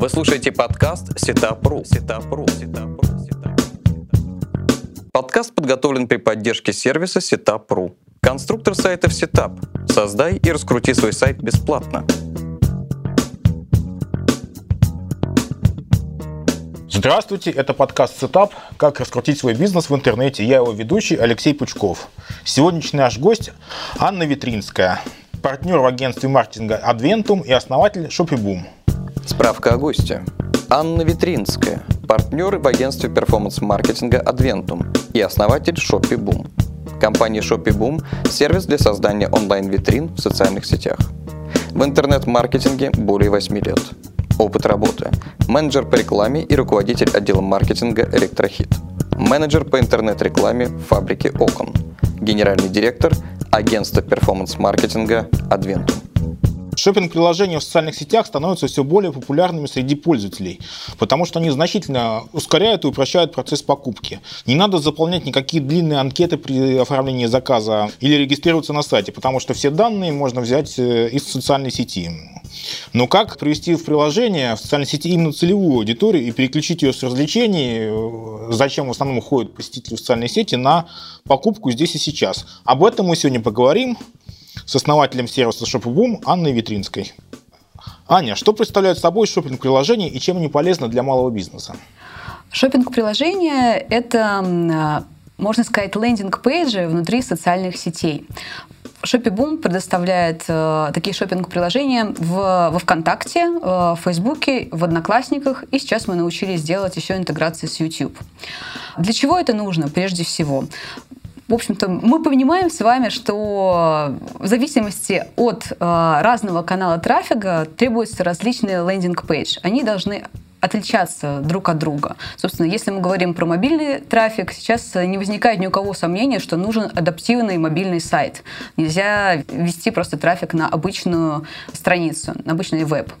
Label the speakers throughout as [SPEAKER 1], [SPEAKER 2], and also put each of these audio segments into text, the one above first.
[SPEAKER 1] Вы слушаете подкаст Сетапру. Сетапру. Сетапру. Подкаст подготовлен при поддержке сервиса Setup.ru. Конструктор сайтов Setup. Создай и раскрути свой сайт бесплатно.
[SPEAKER 2] Здравствуйте, это подкаст Setup «Как раскрутить свой бизнес в интернете». Я его ведущий Алексей Пучков. Сегодняшний наш гость Анна Витринская, партнер в агентстве маркетинга Adventum и основатель ShopeeBoom.
[SPEAKER 1] Справка о госте. Анна Витринская, партнер в агентстве перформанс-маркетинга Adventum и основатель ShopeeBoom. Компания ShopeeBoom – сервис для создания онлайн-витрин в социальных сетях. В интернет-маркетинге более 8 лет. Опыт работы. Менеджер по рекламе и руководитель отдела маркетинга «Электрохит». Менеджер по интернет-рекламе в фабрике «Окон». Генеральный директор агентства перформанс-маркетинга «Адвентум».
[SPEAKER 2] Шопинг-приложения в социальных сетях становятся все более популярными среди пользователей, потому что они значительно ускоряют и упрощают процесс покупки. Не надо заполнять никакие длинные анкеты при оформлении заказа или регистрироваться на сайте, потому что все данные можно взять э, из социальной сети. Но как привести в приложение в социальной сети именно целевую аудиторию и переключить ее с развлечений, э, зачем в основном уходят посетители в социальные сети, на покупку здесь и сейчас. Об этом мы сегодня поговорим с основателем сервиса ShopBoom Анной Витринской. Аня, что представляют собой шопинг-приложения и чем они полезны для малого бизнеса?
[SPEAKER 3] Шопинг-приложение – это, можно сказать, лендинг-пейджи внутри социальных сетей. ShopeeBoom предоставляет э, такие шопинг-приложения в, во ВКонтакте, э, в Фейсбуке, в Одноклассниках, и сейчас мы научились делать еще интеграции с YouTube. Для чего это нужно, прежде всего? В общем-то, мы понимаем с вами, что в зависимости от э, разного канала трафика требуются различные landing page. Они должны отличаться друг от друга. Собственно, если мы говорим про мобильный трафик, сейчас не возникает ни у кого сомнения, что нужен адаптивный мобильный сайт. Нельзя вести просто трафик на обычную страницу, на обычный веб.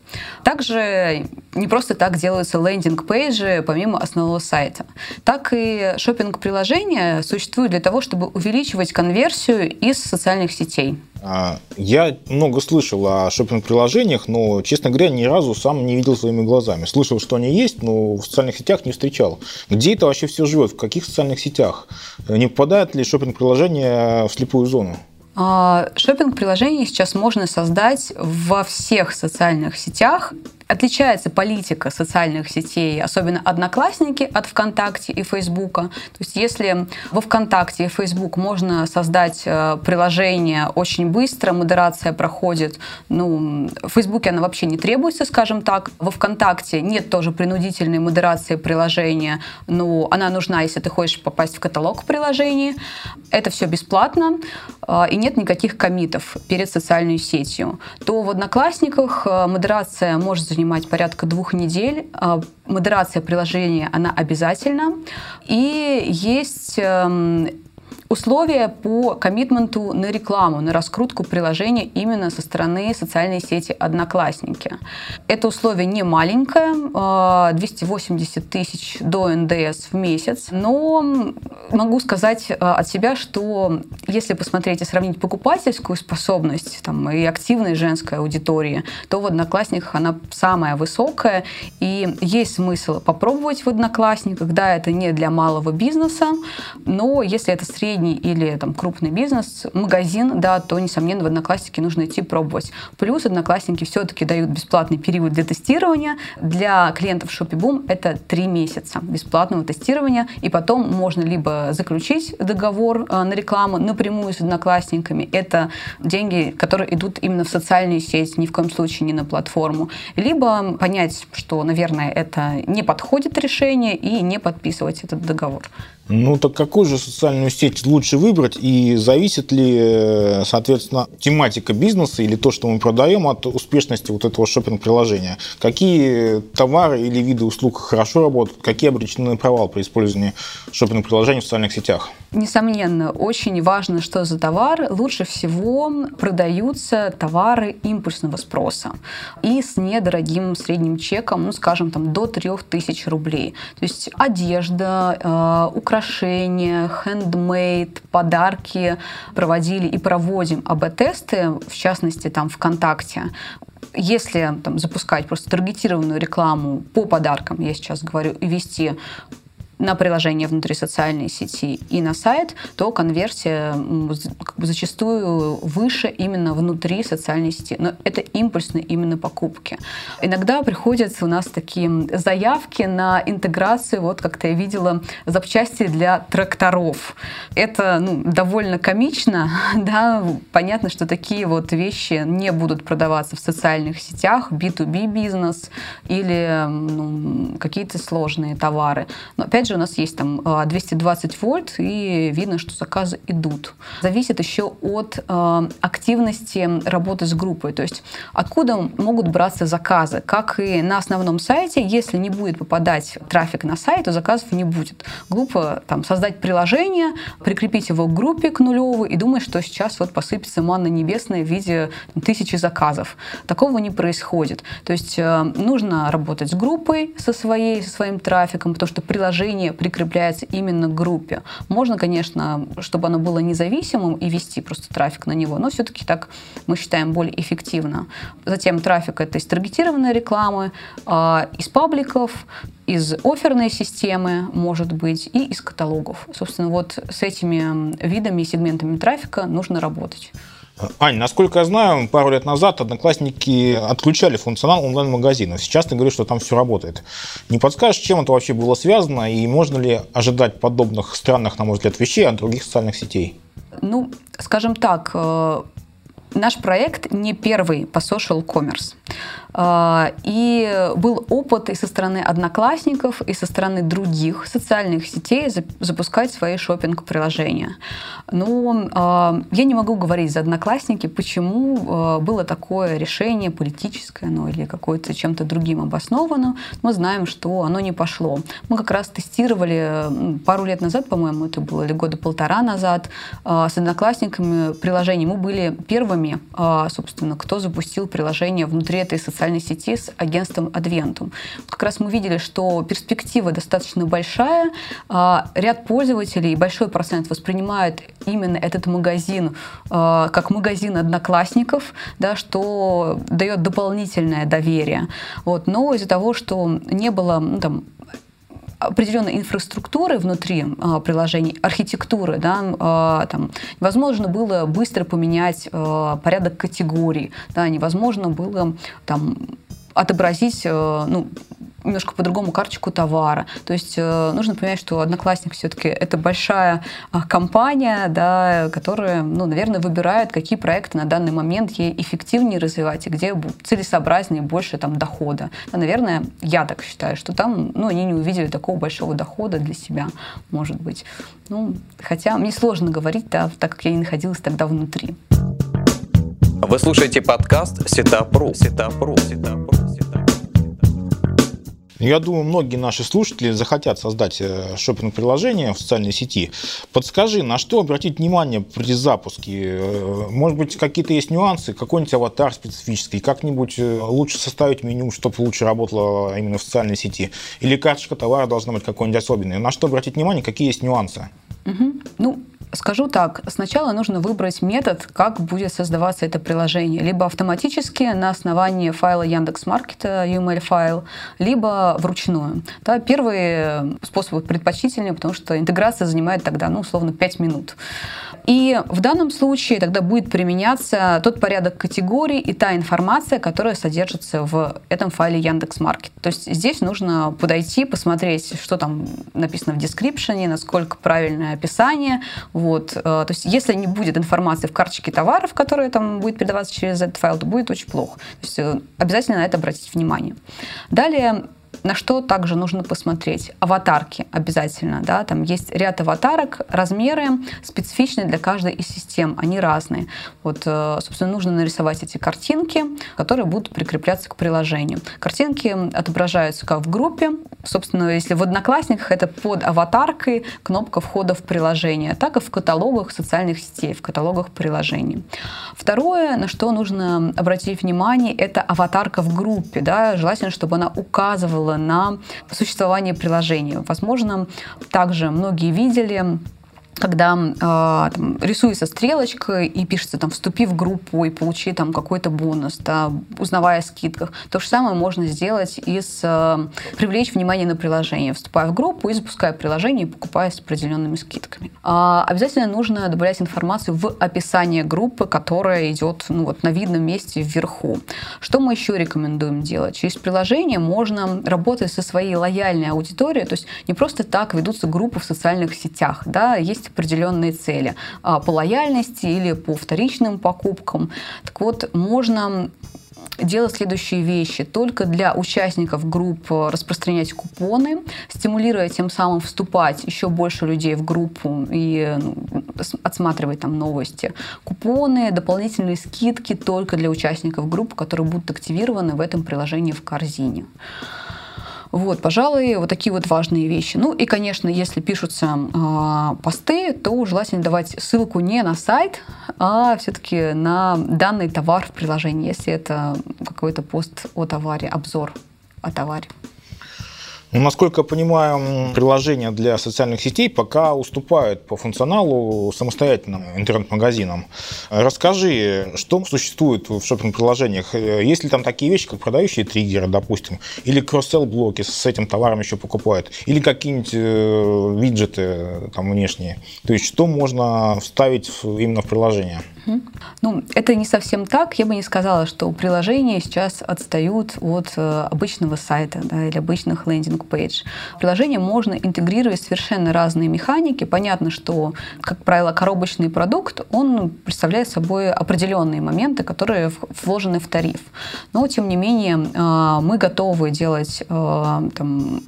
[SPEAKER 3] Также не просто так делаются лендинг-пейджи помимо основного сайта. Так и шопинг-приложения существуют для того, чтобы увеличивать конверсию из социальных сетей.
[SPEAKER 2] А, я много слышал о шопинг-приложениях, но, честно говоря, ни разу сам не видел своими глазами. Слышал, что они есть, но в социальных сетях не встречал. Где это вообще все живет? В каких социальных сетях? Не попадает ли шопинг-приложение в слепую зону?
[SPEAKER 3] А, шопинг-приложение сейчас можно создать во всех социальных сетях отличается политика социальных сетей, особенно Одноклассники от ВКонтакте и Фейсбука. То есть если во ВКонтакте и Фейсбук можно создать э, приложение очень быстро, модерация проходит, ну, в Фейсбуке она вообще не требуется, скажем так. Во ВКонтакте нет тоже принудительной модерации приложения, но она нужна, если ты хочешь попасть в каталог приложений. Это все бесплатно, э, и нет никаких комитов перед социальной сетью. То в Одноклассниках э, модерация может занимать занимать порядка двух недель. А, модерация приложения, она обязательна. И есть эм, условия по коммитменту на рекламу, на раскрутку приложения именно со стороны социальной сети «Одноклассники». Это условие не маленькое, 280 а, тысяч до НДС в месяц, но могу сказать а, от себя, что если посмотреть и сравнить покупательскую способность там, и активной женской аудитории, то в «Одноклассниках» она самая высокая, и есть смысл попробовать в «Одноклассниках», да, это не для малого бизнеса, но если это средний средний или там, крупный бизнес, магазин, да, то, несомненно, в Одноклассники нужно идти пробовать. Плюс Одноклассники все-таки дают бесплатный период для тестирования. Для клиентов ShopeeBoom это три месяца бесплатного тестирования, и потом можно либо заключить договор э, на рекламу напрямую с Одноклассниками, это деньги, которые идут именно в социальные сети, ни в коем случае не на платформу, либо понять, что, наверное, это не подходит решение и не подписывать этот договор.
[SPEAKER 2] Ну так какую же социальную сеть лучше выбрать и зависит ли, э, соответственно, тематика бизнеса или то, что мы продаем от успешности вот этого шопинг-приложения? Какие товары или виды услуг хорошо работают, какие обречены на провал при использовании шопинг-приложений в социальных сетях?
[SPEAKER 3] Несомненно, очень важно, что за товар. Лучше всего продаются товары импульсного спроса и с недорогим средним чеком, ну, скажем, там, до 3000 рублей. То есть одежда, э, украшения, украшения, хендмейд, подарки проводили и проводим АБ-тесты, в частности, там ВКонтакте. Если там, запускать просто таргетированную рекламу по подаркам, я сейчас говорю, и вести на приложение внутри социальной сети и на сайт, то конверсия как бы зачастую выше именно внутри социальной сети. Но это импульсные именно покупки. Иногда приходят у нас такие заявки на интеграцию, вот как-то я видела, запчасти для тракторов. Это ну, довольно комично, да, понятно, что такие вот вещи не будут продаваться в социальных сетях, B2B бизнес или ну, какие-то сложные товары. Но опять же, же у нас есть там 220 а, вольт, и видно, что заказы идут. Зависит еще от э, активности работы с группой, то есть откуда могут браться заказы. Как и на основном сайте, если не будет попадать трафик на сайт, то заказов не будет. Группа там создать приложение, прикрепить его к группе к нулевой и думать, что сейчас вот посыпется манна небесная в виде тысячи заказов. Такого не происходит. То есть э, нужно работать с группой со своей, со своим трафиком, потому что приложение приложение прикрепляется именно к группе. Можно, конечно, чтобы оно было независимым и вести просто трафик на него, но все-таки так мы считаем более эффективно. Затем трафик — это из таргетированной рекламы, а, из пабликов, из оферной системы, может быть, и из каталогов. Собственно, вот с этими видами и сегментами трафика нужно работать.
[SPEAKER 2] Ань, насколько я знаю, пару лет назад одноклассники отключали функционал онлайн-магазинов. Сейчас ты говоришь, что там все работает. Не подскажешь, чем это вообще было связано и можно ли ожидать подобных странных, на мой взгляд, вещей от других социальных сетей?
[SPEAKER 3] Ну, скажем так, э, наш проект не первый по social commerce. А, и был опыт и со стороны одноклассников, и со стороны других социальных сетей запускать свои шопинг приложения Но а, я не могу говорить за одноклассники, почему а, было такое решение политическое, ну или какое-то чем-то другим обосновано. Мы знаем, что оно не пошло. Мы как раз тестировали пару лет назад, по-моему, это было, или года полтора назад, с одноклассниками приложение. Мы были первыми, собственно, кто запустил приложение внутри этой социальной социальной сети с агентством Adventum. Как раз мы видели, что перспектива достаточно большая, а, ряд пользователей, большой процент воспринимает именно этот магазин а, как магазин одноклассников, да, что дает дополнительное доверие. Вот. Но из-за того, что не было ну, там, определенной инфраструктуры внутри э, приложений, архитектуры, да, э, там, невозможно было быстро поменять э, порядок категорий, да, невозможно было там, отобразить э, ну, немножко по-другому карточку товара. То есть э, нужно понимать, что Одноклассник все-таки это большая э, компания, да, которая, ну, наверное, выбирает, какие проекты на данный момент ей эффективнее развивать и где целесообразнее больше там дохода. Да, наверное, я так считаю, что там, ну, они не увидели такого большого дохода для себя, может быть. Ну, хотя мне сложно говорить, да, так как я не находилась тогда внутри.
[SPEAKER 1] Вы слушаете подкаст Сетапру. Сетапру. Сетапру.
[SPEAKER 2] Я думаю, многие наши слушатели захотят создать э, шопинг-приложение в социальной сети. Подскажи, на что обратить внимание при запуске? Э, может быть, какие-то есть нюансы, какой-нибудь аватар специфический, как-нибудь э, лучше составить меню, чтобы лучше работало именно в социальной сети? Или карточка товара должна быть какой-нибудь особенной? На что обратить внимание, какие есть нюансы?
[SPEAKER 3] Угу. Ну, Скажу так, сначала нужно выбрать метод, как будет создаваться это приложение. Либо автоматически на основании файла Яндекс.Маркета, UML файл, либо вручную. Да, первый способ предпочтительнее, потому что интеграция занимает тогда, ну, условно, 5 минут. И в данном случае тогда будет применяться тот порядок категорий и та информация, которая содержится в этом файле Яндекс.Маркет. То есть здесь нужно подойти, посмотреть, что там написано в description, насколько правильное описание, вот. Э, то есть если не будет информации в карточке товаров, которая там будет передаваться через этот файл, то будет очень плохо. То есть э, обязательно на это обратить внимание. Далее на что также нужно посмотреть? Аватарки обязательно. Да? Там есть ряд аватарок, размеры специфичные для каждой из систем, они разные. Вот, э, собственно, нужно нарисовать эти картинки, которые будут прикрепляться к приложению. Картинки отображаются как в группе, собственно, если в Одноклассниках это под аватаркой кнопка входа в приложение, так и в каталогах социальных сетей, в каталогах приложений. Второе, на что нужно обратить внимание, это аватарка в группе. Да? Желательно, чтобы она указывала на существование приложения. Возможно, также многие видели когда э, там, рисуется стрелочка и пишется там «вступи в группу и получи там какой-то бонус», да, узнавая о скидках. То же самое можно сделать и с э, привлечь внимание на приложение, вступая в группу и запуская приложение и покупая с определенными скидками. А обязательно нужно добавлять информацию в описание группы, которая идет ну, вот, на видном месте вверху. Что мы еще рекомендуем делать? Через приложение можно работать со своей лояльной аудиторией, то есть не просто так ведутся группы в социальных сетях, да, есть определенные цели а, по лояльности или по вторичным покупкам. Так вот, можно делать следующие вещи. Только для участников групп распространять купоны, стимулируя тем самым вступать еще больше людей в группу и ну, отсматривать там новости. Купоны, дополнительные скидки только для участников групп, которые будут активированы в этом приложении в корзине. Вот, пожалуй, вот такие вот важные вещи. Ну и, конечно, если пишутся э, посты, то желательно давать ссылку не на сайт, а все-таки на данный товар в приложении, если это какой-то пост о товаре, обзор о товаре.
[SPEAKER 2] Насколько я понимаю, приложения для социальных сетей пока уступают по функционалу самостоятельным интернет-магазинам. Расскажи, что существует в шопинг-приложениях? Есть ли там такие вещи, как продающие триггеры, допустим, или cross-sell -блоки с этим товаром еще покупают, или какие-нибудь э, виджеты там внешние? То есть что можно вставить именно в приложение?
[SPEAKER 3] Ну, это не совсем так. Я бы не сказала, что приложения сейчас отстают от э, обычного сайта да, или обычных landing page. Приложение можно интегрировать совершенно разные механики. Понятно, что, как правило, коробочный продукт, он представляет собой определенные моменты, которые вложены в тариф. Но, тем не менее, э, мы готовы делать э, там,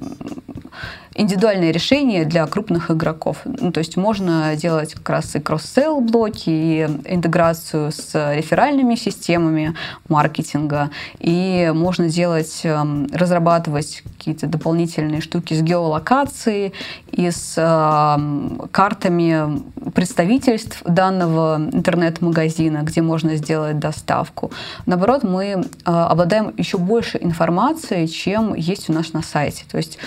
[SPEAKER 3] индивидуальные решения для крупных игроков. Ну, то есть можно делать как раз и кросс-селл блоки, и интеграцию с реферальными системами маркетинга, и можно делать, эм, разрабатывать какие-то дополнительные штуки с геолокацией и с эм, картами представительств данного интернет-магазина, где можно сделать доставку. Наоборот, мы э, обладаем еще больше информации, чем есть у нас на сайте. То есть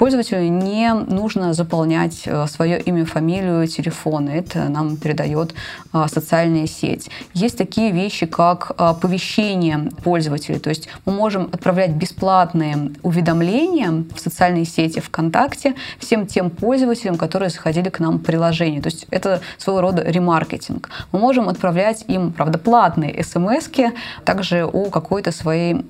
[SPEAKER 3] Пользователю не нужно заполнять э, свое имя, фамилию, телефон. Это нам передает э, социальная сеть. Есть такие вещи, как э, оповещение пользователей. То есть мы можем отправлять бесплатные уведомления в социальные сети ВКонтакте всем тем пользователям, которые заходили к нам в приложение. То есть это своего рода ремаркетинг. Мы можем отправлять им, правда, платные смс также о какой-то своей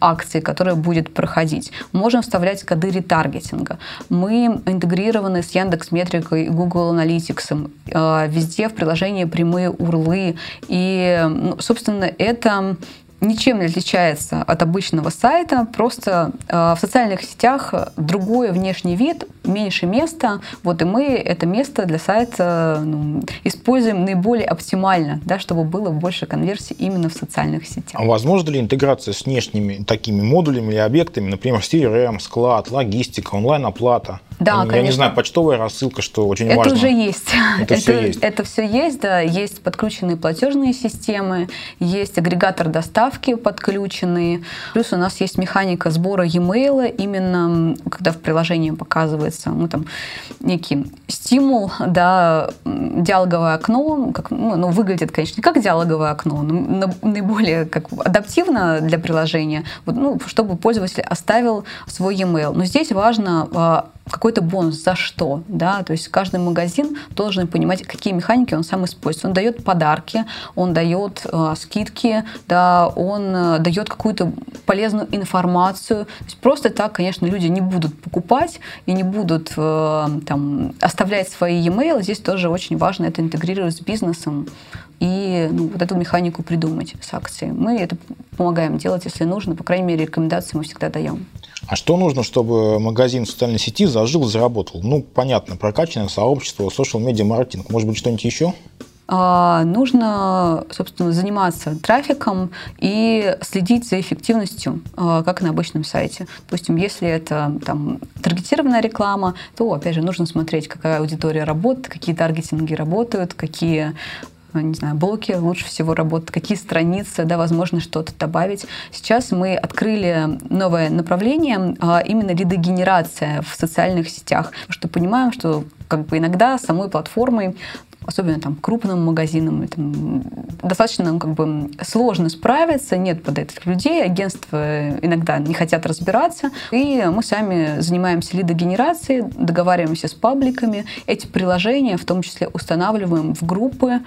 [SPEAKER 3] акции, которая будет проходить. Мы можем вставлять коды ретаргетинга маркетинга. Мы интегрированы с Яндекс Метрикой и Google Analytics. Э, везде в приложении прямые урлы. И, ну, собственно, это ничем не отличается от обычного сайта, просто э, в социальных сетях другой внешний вид, меньше места, вот и мы это место для сайта ну, используем наиболее оптимально, да, чтобы было больше конверсий именно в социальных сетях.
[SPEAKER 2] А возможно ли интеграция с внешними такими модулями или объектами, например, CRM, склад, логистика, онлайн-оплата?
[SPEAKER 3] Да,
[SPEAKER 2] Я
[SPEAKER 3] конечно.
[SPEAKER 2] не знаю, почтовая рассылка, что очень
[SPEAKER 3] это
[SPEAKER 2] важно.
[SPEAKER 3] Это уже есть.
[SPEAKER 2] Это, это все есть.
[SPEAKER 3] Это все есть, да. Есть подключенные платежные системы, есть агрегатор доставки подключенный. Плюс у нас есть механика сбора e-mail, именно когда в приложении показывается ну, там, некий стимул, да, диалоговое окно, как, ну, оно выглядит, конечно, не как диалоговое окно, но наиболее как адаптивно для приложения, вот, ну, чтобы пользователь оставил свой e-mail. Но здесь важно а, какой-то бонус за что, да, то есть каждый магазин должен понимать, какие механики он сам использует. Он дает подарки, он дает э, скидки, да, он э, дает какую-то полезную информацию. То есть просто так, конечно, люди не будут покупать и не будут э, там оставлять свои e-mail. Здесь тоже очень важно это интегрировать с бизнесом и ну, вот эту механику придумать с акцией. Мы это помогаем делать, если нужно. По крайней мере, рекомендации мы всегда даем.
[SPEAKER 2] А что нужно, чтобы магазин в социальной сети зажил, заработал? Ну, понятно, прокачанное сообщество, social media маркетинг. Может быть, что-нибудь еще?
[SPEAKER 3] а, нужно, собственно, заниматься трафиком и следить за эффективностью, а, как на обычном сайте. Допустим, если это там, таргетированная реклама, то, опять же, нужно смотреть, какая аудитория работает, какие таргетинги работают, какие не знаю, блоки лучше всего работают, какие страницы, да, возможно, что-то добавить. Сейчас мы открыли новое направление, а именно лидогенерация в социальных сетях, что понимаем, что как бы иногда самой платформой особенно там крупным магазинам, там, достаточно ну, как бы сложно справиться, нет под этих людей, агентства иногда не хотят разбираться, и мы сами занимаемся лидогенерацией, договариваемся с пабликами, эти приложения в том числе устанавливаем в группы,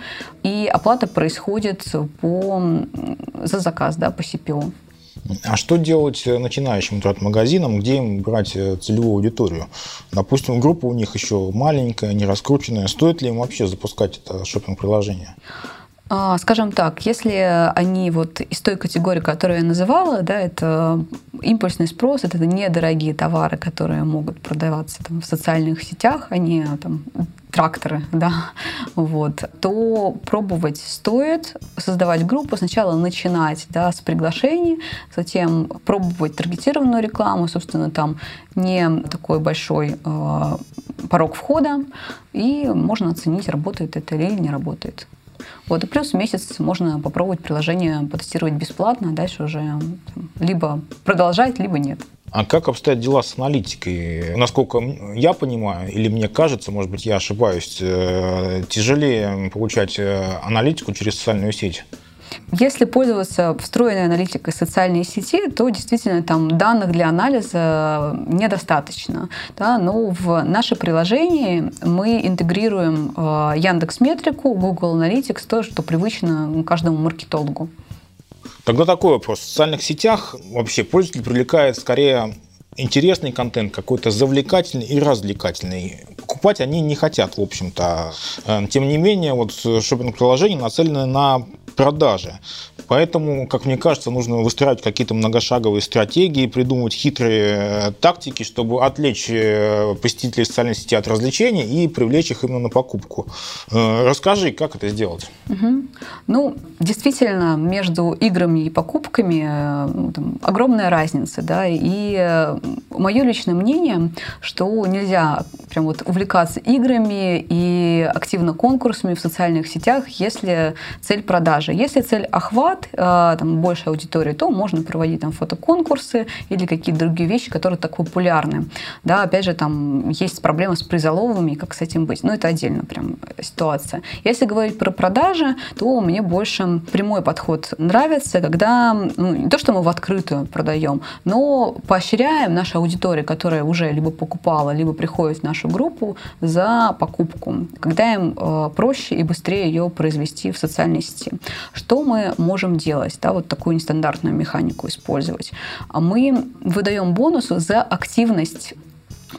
[SPEAKER 3] и оплата происходит по, за заказ, да, по CPO.
[SPEAKER 2] А что делать начинающим интернет-магазинам, где им брать э, целевую аудиторию? Допустим, группа у них еще маленькая, не раскрученная. Стоит ли им вообще запускать это шопинг-приложение?
[SPEAKER 3] А, скажем так, если они вот из той категории, которую я называла, да, это импульсный спрос, это недорогие товары, которые могут продаваться там, в социальных сетях, они там тракторы, да, вот, то пробовать стоит, создавать группу, сначала начинать, да, с приглашений, затем пробовать таргетированную рекламу, собственно, там не такой большой э, порог входа, и можно оценить, работает это или не работает. Вот, и плюс месяц можно попробовать приложение потестировать бесплатно, а дальше уже там, либо продолжать, либо нет.
[SPEAKER 2] А как обстоят дела с аналитикой? Насколько я понимаю, или мне кажется, может быть, я ошибаюсь, э, тяжелее получать э, аналитику через социальную сеть?
[SPEAKER 3] Если пользоваться встроенной аналитикой социальной сети, то действительно там данных для анализа недостаточно. Да? Но в наше приложение мы интегрируем э, Яндекс Метрику, Google Analytics, то, что привычно каждому маркетологу.
[SPEAKER 2] Тогда такой вопрос. В социальных сетях вообще пользователь привлекает скорее интересный контент, какой-то завлекательный и развлекательный. Покупать они не хотят, в общем-то. Э, тем не менее, вот шопинг-приложение нацелено на продажи. Поэтому, как мне кажется, нужно выстраивать какие-то многошаговые стратегии, придумывать хитрые э, тактики, чтобы отвлечь э, посетителей социальной сети от развлечений и привлечь их именно на покупку. Э, расскажи, как это сделать?
[SPEAKER 3] Угу. Ну, действительно, между играми и покупками ну, там, огромная разница, да, и мое личное мнение, что нельзя прям вот увлекаться играми и активно конкурсами в социальных сетях, если цель продажи. Если цель охват, э, там, больше аудитории, то можно проводить там фотоконкурсы или какие-то другие вещи, которые так популярны. Да, опять же, там есть проблемы с призоловыми, как с этим быть. Но это отдельно прям ситуация. Если говорить про продажи, то мне больше прямой подход нравится, когда ну, не то, что мы в открытую продаем, но поощряем нашу аудиторию, которая уже либо покупала, либо приходит в нашу группу за покупку, когда им э, проще и быстрее ее произвести в социальной сети. Что мы можем делать, да, вот такую нестандартную механику использовать. А мы выдаем бонусы за активность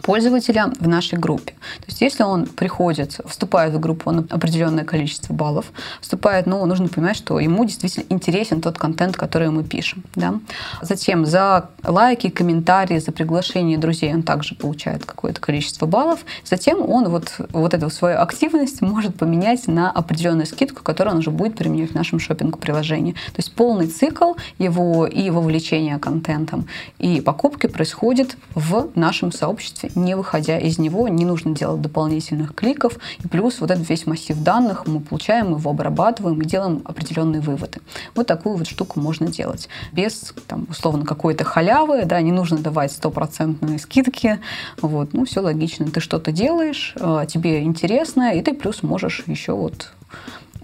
[SPEAKER 3] пользователя в нашей группе. То есть если он приходит, вступает в группу на определенное количество баллов, вступает, но ну, нужно понимать, что ему действительно интересен тот контент, который мы пишем. Да? Затем за лайки, комментарии, за приглашение друзей он также получает какое-то количество баллов. Затем он вот, вот эту свою активность может поменять на определенную скидку, которую он уже будет применять в нашем шопинг-приложении. То есть полный цикл его и вовлечения контентом, и покупки происходит в нашем сообществе пространстве, не выходя из него, не нужно делать дополнительных кликов. И плюс вот этот весь массив данных мы получаем, его обрабатываем и делаем определенные выводы. Вот такую вот штуку можно делать. Без, там, условно, какой-то халявы, да, не нужно давать стопроцентные скидки. Вот, ну, все логично. Ты что-то делаешь, а, тебе интересно, и ты плюс можешь еще вот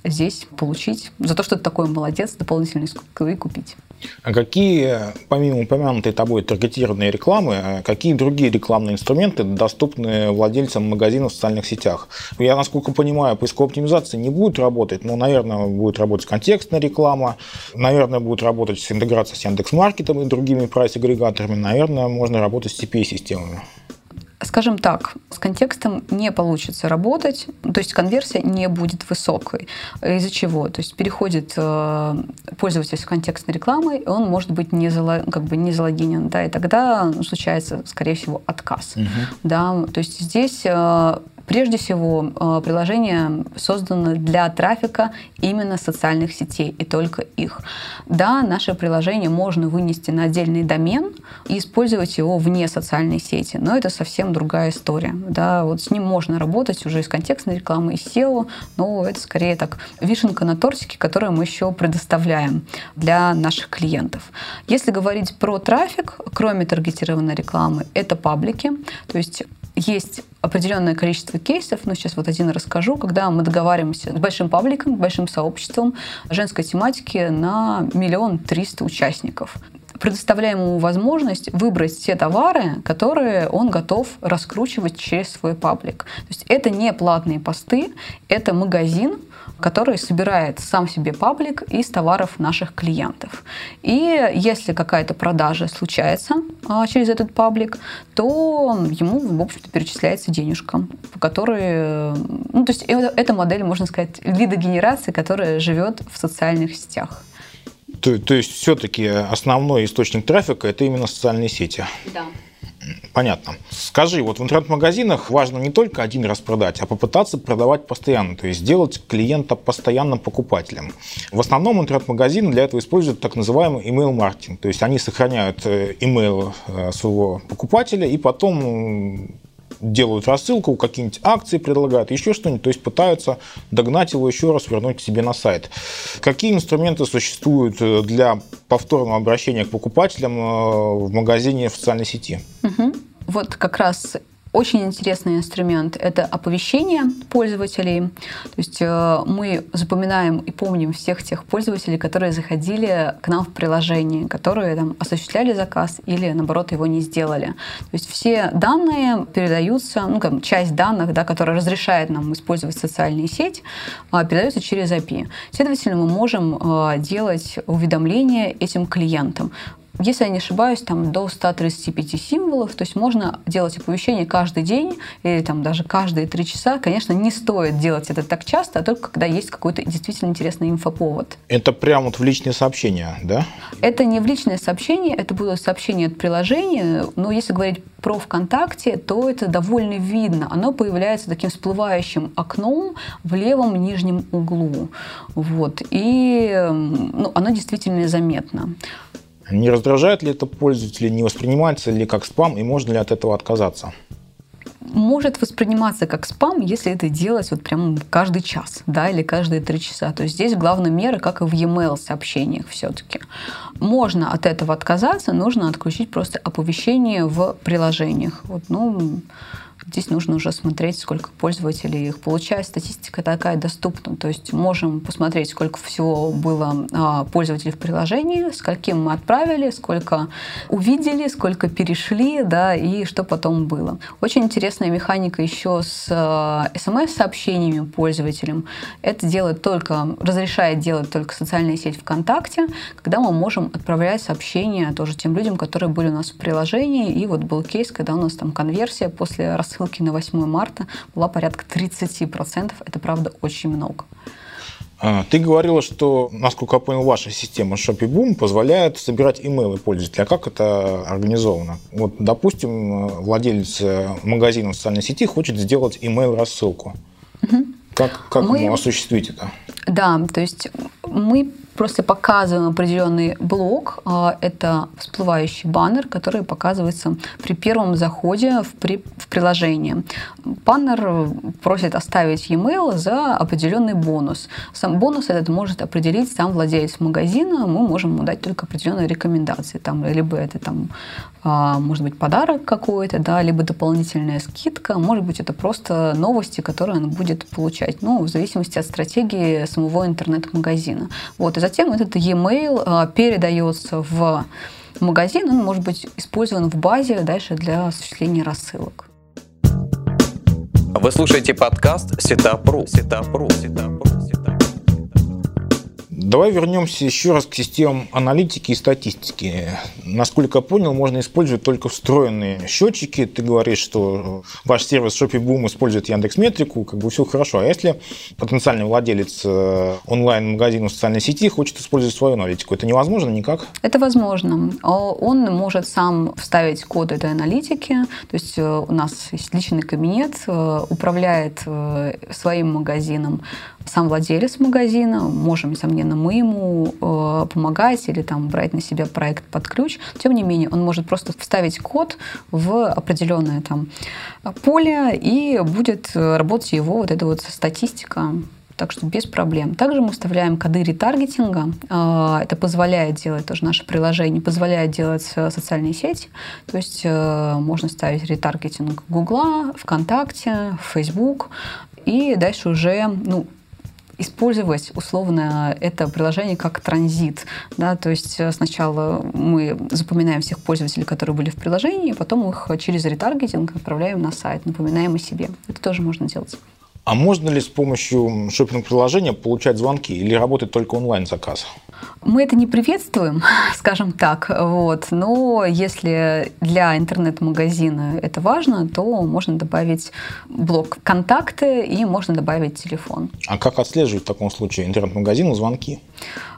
[SPEAKER 3] здесь получить за то, что ты такой молодец, дополнительные скидки купить.
[SPEAKER 2] А какие, помимо упомянутой тобой таргетированной рекламы, а какие другие рекламные инструменты доступны владельцам магазинов в социальных сетях? Я, насколько понимаю, поисковая оптимизация не будет работать, но, наверное, будет работать контекстная реклама, наверное, будет работать интеграция с Яндекс.Маркетом и другими прайс-агрегаторами, наверное, можно работать с CPA-системами.
[SPEAKER 3] Скажем так, с контекстом не получится работать, то есть конверсия не будет высокой. Из-за чего? То есть переходит э, пользователь с контекстной рекламой, и он может быть не, зало, как бы не залогинен, да, и тогда случается, скорее всего, отказ. Угу. Да, то есть здесь э, Прежде всего, э, приложение создано для трафика именно социальных сетей и только их. Да, наше приложение можно вынести на отдельный домен и использовать его вне социальной сети, но это совсем другая история. Да, вот с ним можно работать уже из контекстной рекламы, из SEO, но это скорее так вишенка на тортике, которую мы еще предоставляем для наших клиентов. Если говорить про трафик, кроме таргетированной рекламы, это паблики, то есть есть определенное количество кейсов, ну сейчас вот один расскажу, когда мы договариваемся с большим пабликом, большим сообществом женской тематики на миллион триста участников предоставляем ему возможность выбрать те товары, которые он готов раскручивать через свой паблик. То есть это не платные посты, это магазин, который собирает сам себе паблик из товаров наших клиентов. И если какая-то продажа случается а, через этот паблик, то ему, в общем-то, перечисляется денежка, которые... Ну, то есть это, эта модель, можно сказать, лидогенерации, которая живет в социальных сетях.
[SPEAKER 2] То, то есть все-таки основной источник трафика это именно социальные сети.
[SPEAKER 3] Да.
[SPEAKER 2] Понятно. Скажи, вот в интернет-магазинах важно не только один раз продать, а попытаться продавать постоянно, то есть сделать клиента постоянным покупателем. В основном интернет-магазины для этого используют так называемый email-маркетинг, то есть они сохраняют email э, э, своего покупателя и потом делают рассылку, какие-нибудь акции предлагают, еще что-нибудь, то есть пытаются догнать его еще раз, вернуть к себе на сайт. Какие инструменты существуют э, для повторного обращения к покупателям э, в магазине в социальной сети?
[SPEAKER 3] Угу. Вот как раз очень интересный инструмент – это оповещение пользователей. То есть э, мы запоминаем и помним всех тех пользователей, которые заходили к нам в приложение, которые там, осуществляли заказ или, наоборот, его не сделали. То есть все данные передаются, ну, как, часть данных, да, которая разрешает нам использовать социальные сети, а, передается через API. Следовательно, мы можем э, делать уведомления этим клиентам если я не ошибаюсь, там до 135 символов, то есть можно делать оповещение каждый день или там даже каждые три часа. Конечно, не стоит делать это так часто, а только когда есть какой-то действительно интересный инфоповод.
[SPEAKER 2] Это прямо вот в личные сообщения, да?
[SPEAKER 3] Это не в личные сообщения, это будут сообщения от приложения, но если говорить про ВКонтакте, то это довольно видно. Оно появляется таким всплывающим окном в левом нижнем углу. Вот. И ну, оно действительно заметно.
[SPEAKER 2] Не раздражает ли это пользователя, не воспринимается ли как спам и можно ли от этого отказаться?
[SPEAKER 3] может восприниматься как спам, если это делать вот прям каждый час, да, или каждые три часа. То есть здесь главная мера, как и в e-mail сообщениях все-таки. Можно от этого отказаться, нужно отключить просто оповещение в приложениях. Вот, ну, Здесь нужно уже смотреть, сколько пользователей их получает. Статистика такая доступна. То есть можем посмотреть, сколько всего было а, пользователей в приложении, скольким мы отправили, сколько увидели, сколько перешли, да, и что потом было. Очень интересная механика еще с а, смс-сообщениями пользователям. Это делает только, разрешает делать только социальная сеть ВКонтакте, когда мы можем отправлять сообщения тоже тем людям, которые были у нас в приложении. И вот был кейс, когда у нас там конверсия после рассылки рассылки на 8 марта была порядка 30%. Это, правда, очень много.
[SPEAKER 2] А, ты говорила, что, насколько я понял, ваша система ShopeeBoom позволяет собирать имейлы пользователя. А как это организовано? Вот, допустим, владелец магазина в социальной сети хочет сделать имейл-рассылку. Угу. Как, как мы... ему осуществить это?
[SPEAKER 3] Да, то есть мы просто показываем определенный блок. А, это всплывающий баннер, который показывается при первом заходе в, при, в приложение. Баннер просит оставить e-mail за определенный бонус. Сам бонус этот может определить сам владелец магазина. Мы можем ему дать только определенные рекомендации. Там, либо это там, а, может быть подарок какой-то, да, либо дополнительная скидка. Может быть это просто новости, которые он будет получать. Ну, в зависимости от стратегии самого интернет-магазина. Вот. И затем этот e-mail а, передается в магазин, он может быть использован в базе дальше для осуществления рассылок.
[SPEAKER 1] Вы слушаете подкаст Сетапру. Сетапру. Сетапру.
[SPEAKER 2] Давай вернемся еще раз к системам аналитики и статистики. Насколько я понял, можно использовать только встроенные счетчики. Ты говоришь, что ваш сервис ShopeeBoom использует Яндекс.Метрику, как бы все хорошо. А если потенциальный владелец э, онлайн-магазина в социальной сети хочет использовать свою аналитику, это невозможно никак?
[SPEAKER 3] Это возможно. Он может сам вставить код этой аналитики. То есть э, у нас есть личный кабинет, э, управляет своим магазином сам владелец магазина, можем, несомненно, мы ему э, помогать или там брать на себя проект под ключ. Тем не менее, он может просто вставить код в определенное там поле и будет работать его вот эта вот статистика так что без проблем. Также мы вставляем коды ретаргетинга. Э, это позволяет делать тоже наше приложение, позволяет делать э, социальные сети. То есть э, можно ставить ретаргетинг Гугла, ВКонтакте, Facebook. И дальше уже ну, использовать условно это приложение как транзит. Да? То есть э, сначала мы запоминаем всех пользователей, которые были в приложении, потом их через ретаргетинг отправляем на сайт, напоминаем о себе. Это тоже можно делать.
[SPEAKER 2] А можно ли с помощью шопинг-приложения получать звонки или работает только онлайн-заказ?
[SPEAKER 3] Мы это не приветствуем, скажем так, вот. но если для интернет-магазина это важно, то можно добавить блок контакты и можно добавить телефон.
[SPEAKER 2] А как отслеживать в таком случае интернет-магазину звонки?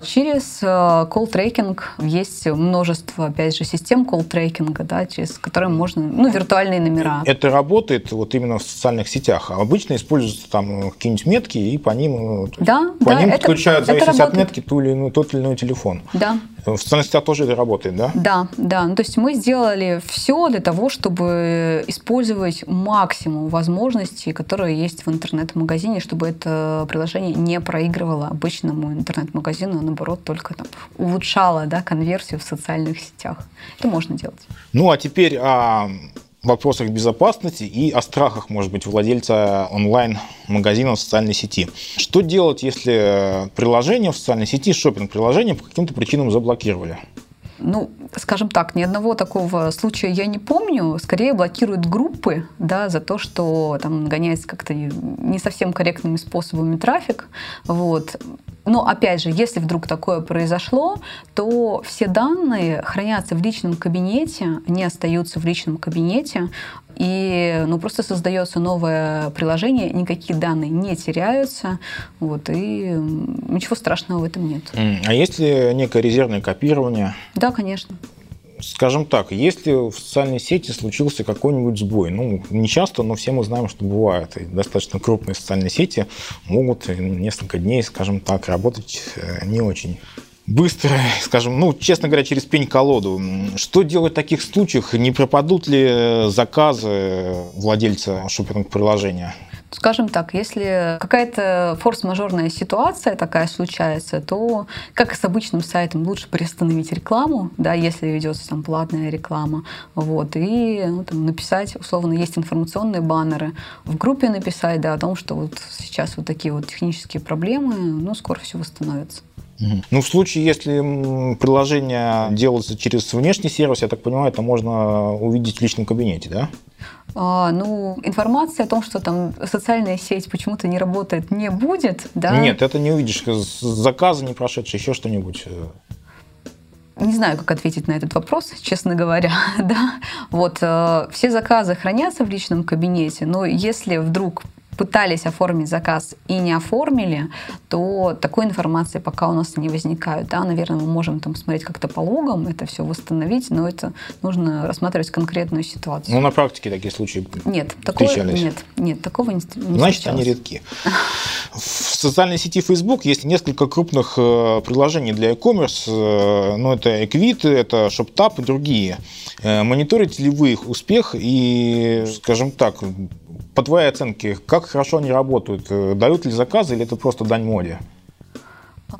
[SPEAKER 3] Через колл-трекинг э, есть множество, опять же, систем колл-трекинга, да, через которые можно, ну, виртуальные номера.
[SPEAKER 2] Это работает вот именно в социальных сетях. А обычно используются там какие-нибудь метки, и по ним,
[SPEAKER 3] э, да,
[SPEAKER 2] по
[SPEAKER 3] да,
[SPEAKER 2] ним
[SPEAKER 3] это,
[SPEAKER 2] подключают, в зависимости от метки, ту или иную, тот или иной телефон.
[SPEAKER 3] Да.
[SPEAKER 2] В социальных сетях тоже это работает, да?
[SPEAKER 3] Да, да. Ну, то есть мы сделали все для того, чтобы использовать максимум возможностей, которые есть в интернет-магазине, чтобы это приложение не проигрывало обычному интернет-магазину, а наоборот только там, улучшало да, конверсию в социальных сетях. Это можно делать.
[SPEAKER 2] Ну а теперь о вопросах безопасности и о страхах, может быть, владельца онлайн-магазина в социальной сети. Что делать, если приложение в социальной сети, шопинг-приложение по каким-то причинам заблокировали?
[SPEAKER 3] Ну, скажем так, ни одного такого случая я не помню. Скорее блокируют группы, да, за то, что там гоняется как-то не совсем корректными способами трафик. Вот. Но опять же, если вдруг такое произошло, то все данные хранятся в личном кабинете, они остаются в личном кабинете, и ну, просто создается новое приложение, никакие данные не теряются, вот, и ничего страшного в этом нет.
[SPEAKER 2] А есть ли некое резервное копирование?
[SPEAKER 3] Да, конечно
[SPEAKER 2] скажем так, если в социальной сети случился какой-нибудь сбой, ну, не часто, но все мы знаем, что бывает, и достаточно крупные социальные сети могут несколько дней, скажем так, работать э, не очень быстро, скажем, ну, честно говоря, через пень-колоду. Что делать в таких случаях? Не пропадут ли заказы владельца шопинг-приложения?
[SPEAKER 3] Скажем так, если какая-то форс-мажорная ситуация такая случается, то, как и с обычным сайтом, лучше приостановить рекламу, да, если ведется там платная реклама, вот, и ну, там, написать, условно, есть информационные баннеры, в группе написать, да, о том, что вот сейчас вот такие вот технические проблемы, ну, скоро все восстановится.
[SPEAKER 2] Ну, в случае, если приложение делается через внешний сервис, я так понимаю, это можно увидеть в личном кабинете, да?
[SPEAKER 3] А, ну, информация о том, что там социальная сеть почему-то не работает, не будет, да?
[SPEAKER 2] Нет, это не увидишь. Заказы не прошедшие, еще что-нибудь.
[SPEAKER 3] Не знаю, как ответить на этот вопрос, честно говоря. да? Вот, э, все заказы хранятся в личном кабинете, но если вдруг пытались оформить заказ и не оформили, то такой информации пока у нас не возникает. Да, наверное, мы можем там смотреть как-то по логам, это все восстановить, но это нужно рассматривать конкретную ситуацию.
[SPEAKER 2] Ну, на практике такие случаи
[SPEAKER 3] нет, такого, нет, нет, такого не, не
[SPEAKER 2] Значит, встречалось. они редки. В социальной сети Facebook есть несколько крупных э, приложений для e-commerce. Э, ну, это Equit, это ShopTap и другие. Э, мониторите ли вы их успех и, скажем так, по твоей оценке, как хорошо они работают? Э, дают ли заказы или это просто дань моде?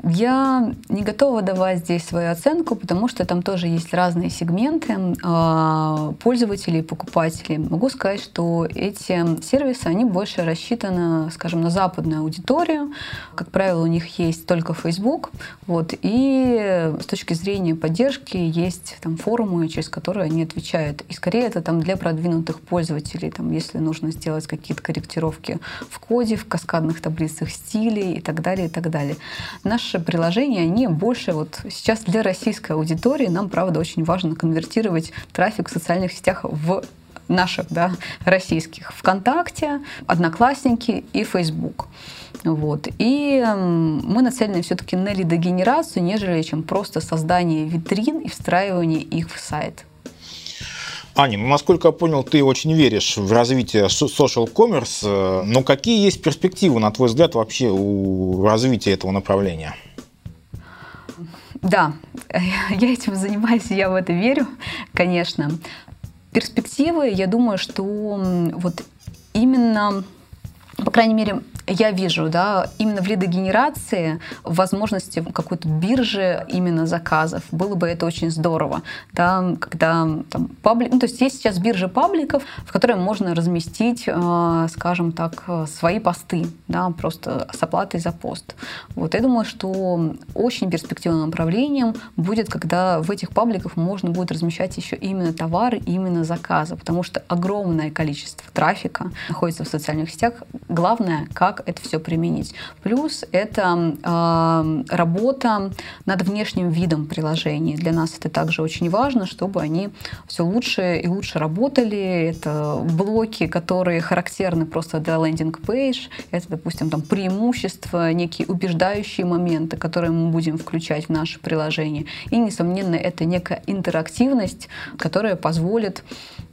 [SPEAKER 3] Я не готова давать здесь свою оценку, потому что там тоже есть разные сегменты а, пользователей покупателей. Могу сказать, что эти сервисы, они больше рассчитаны, скажем, на западную аудиторию. Как правило, у них есть только Facebook. Вот, и с точки зрения поддержки есть там форумы, через которые они отвечают. И скорее это там для продвинутых пользователей, там, если нужно сделать какие-то корректировки в коде, в каскадных таблицах стилей и так далее, и так далее. Наш наши приложения, они больше вот сейчас для российской аудитории. Нам, правда, очень важно конвертировать трафик в социальных сетях в наших, да, российских, ВКонтакте, Одноклассники и Facebook. Вот. И мы нацелены все-таки на лидогенерацию, нежели чем просто создание витрин и встраивание их в сайт.
[SPEAKER 2] Аня, ну, насколько я понял, ты очень веришь в развитие social commerce, э, но какие есть перспективы, на твой взгляд, вообще у развития этого направления?
[SPEAKER 3] Да, я этим занимаюсь, я в это верю, конечно. Перспективы, я думаю, что вот именно, по крайней мере, я вижу, да, именно в лидогенерации возможности какой-то биржи именно заказов. Было бы это очень здорово, да, когда там паблик, ну, то есть есть сейчас биржа пабликов, в которые можно разместить, э, скажем так, свои посты, да, просто с оплатой за пост. Вот я думаю, что очень перспективным направлением будет, когда в этих пабликах можно будет размещать еще именно товары, именно заказы, потому что огромное количество трафика находится в социальных сетях. Главное, как как это все применить. Плюс это э, работа над внешним видом приложений. Для нас это также очень важно, чтобы они все лучше и лучше работали. Это блоки, которые характерны просто для лендинг-пейдж. Это, допустим, там преимущества, некие убеждающие моменты, которые мы будем включать в наше приложение. И, несомненно, это некая интерактивность, которая позволит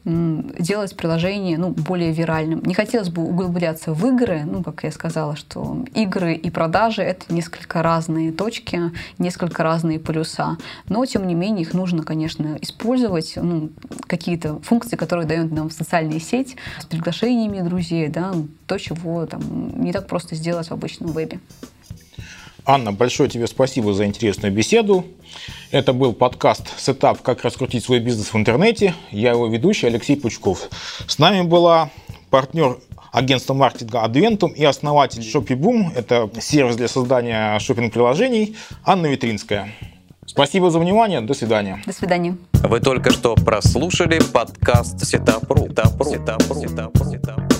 [SPEAKER 3] делать приложение ну, более виральным. Не хотелось бы углубляться в игры, ну, как я сказала, что игры и продажи — это несколько разные точки, несколько разные полюса. Но, тем не менее, их нужно, конечно, использовать, ну, какие-то функции, которые дают нам социальные сети с приглашениями друзей, да, то, чего там, не так просто сделать в обычном вебе.
[SPEAKER 2] Анна, большое тебе спасибо за интересную беседу. Это был подкаст «Setup. Как раскрутить свой бизнес в интернете». Я его ведущий Алексей Пучков. С нами была партнер агентства маркетинга Adventum и основатель ShoppyBoom. Это сервис для создания шопинг-приложений Анна Ветринская. Спасибо за внимание. До свидания.
[SPEAKER 3] До свидания.
[SPEAKER 1] Вы только что прослушали подкаст. Setup.ru. Setup.ru. Setup.ru. Setup.ru.